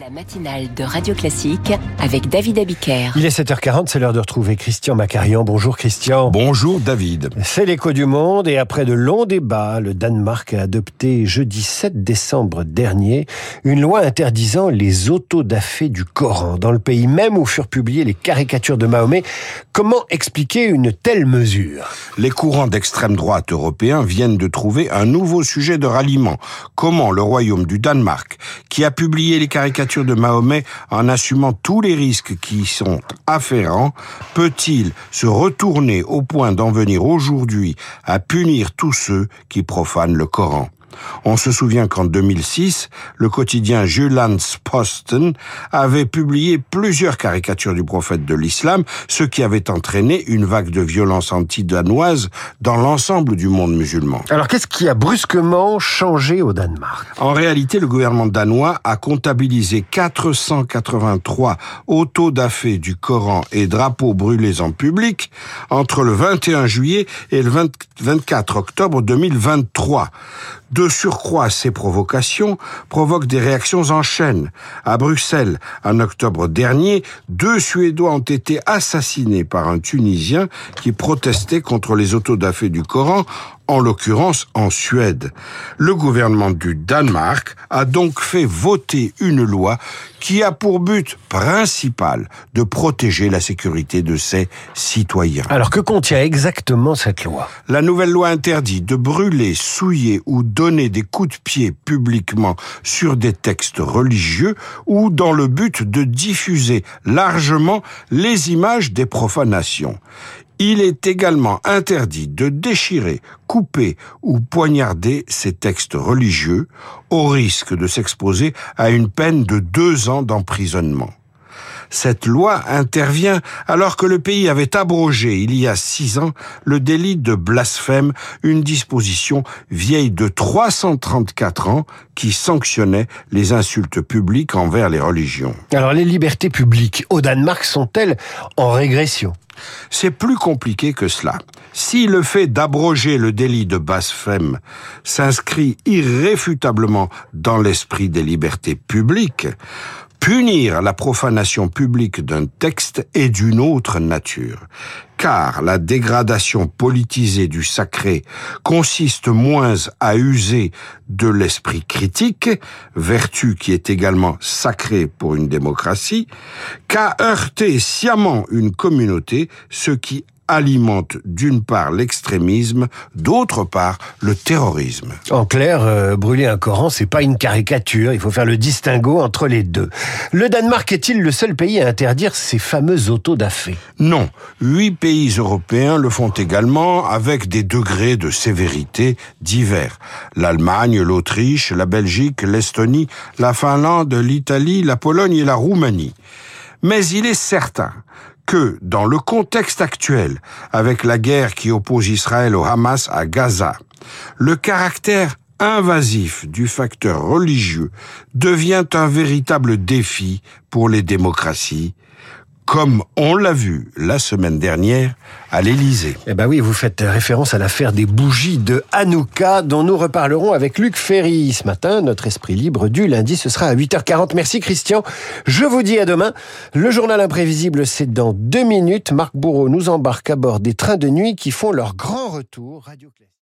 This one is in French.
La matinale de Radio Classique avec David Abiker. Il est 7h40, c'est l'heure de retrouver Christian Macarian. Bonjour Christian. Bonjour David. C'est l'écho du monde et après de longs débats, le Danemark a adopté jeudi 7 décembre dernier une loi interdisant les autodafés du Coran dans le pays même où furent publiées les caricatures de Mahomet. Comment expliquer une telle mesure? Les courants d'extrême droite européens viennent de trouver un nouveau sujet de ralliement. Comment le royaume du Danemark, qui a publié les caricatures de Mahomet en assumant tous les risques qui y sont afférents, peut-il se retourner au point d'en venir aujourd'hui à punir tous ceux qui profanent le Coran? On se souvient qu'en 2006, le quotidien Posten avait publié plusieurs caricatures du prophète de l'islam, ce qui avait entraîné une vague de violence anti-danoise dans l'ensemble du monde musulman. Alors qu'est-ce qui a brusquement changé au Danemark? En réalité, le gouvernement danois a comptabilisé 483 autodafés du Coran et drapeaux brûlés en public entre le 21 juillet et le 24 octobre 2023. De surcroît, ces provocations provoquent des réactions en chaîne. À Bruxelles, en octobre dernier, deux Suédois ont été assassinés par un Tunisien qui protestait contre les autodafés du Coran en l'occurrence en Suède. Le gouvernement du Danemark a donc fait voter une loi qui a pour but principal de protéger la sécurité de ses citoyens. Alors que contient exactement cette loi? La nouvelle loi interdit de brûler, souiller ou donner des coups de pied publiquement sur des textes religieux ou dans le but de diffuser largement les images des profanations. Il est également interdit de déchirer, couper ou poignarder ces textes religieux au risque de s'exposer à une peine de deux ans d'emprisonnement. Cette loi intervient alors que le pays avait abrogé il y a six ans le délit de blasphème, une disposition vieille de 334 ans qui sanctionnait les insultes publiques envers les religions. Alors les libertés publiques au Danemark sont-elles en régression? C'est plus compliqué que cela. Si le fait d'abroger le délit de blasphème s'inscrit irréfutablement dans l'esprit des libertés publiques, punir la profanation publique d'un texte est d'une autre nature car la dégradation politisée du sacré consiste moins à user de l'esprit critique, vertu qui est également sacrée pour une démocratie, qu'à heurter sciemment une communauté, ce qui alimente d'une part l'extrémisme, d'autre part le terrorisme. En clair, euh, brûler un Coran, c'est pas une caricature. Il faut faire le distinguo entre les deux. Le Danemark est-il le seul pays à interdire ces fameux autodafés Non. Huit pays européens le font également avec des degrés de sévérité divers. L'Allemagne, l'Autriche, la Belgique, l'Estonie, la Finlande, l'Italie, la Pologne et la Roumanie. Mais il est certain que dans le contexte actuel, avec la guerre qui oppose Israël au Hamas à Gaza, le caractère invasif du facteur religieux devient un véritable défi pour les démocraties comme on l'a vu la semaine dernière à l'Élysée. Eh ben oui, vous faites référence à l'affaire des bougies de Hanouka dont nous reparlerons avec Luc Ferry ce matin. Notre esprit libre du lundi, ce sera à 8h40. Merci Christian. Je vous dis à demain. Le journal imprévisible, c'est dans deux minutes. Marc Bourreau nous embarque à bord des trains de nuit qui font leur grand retour.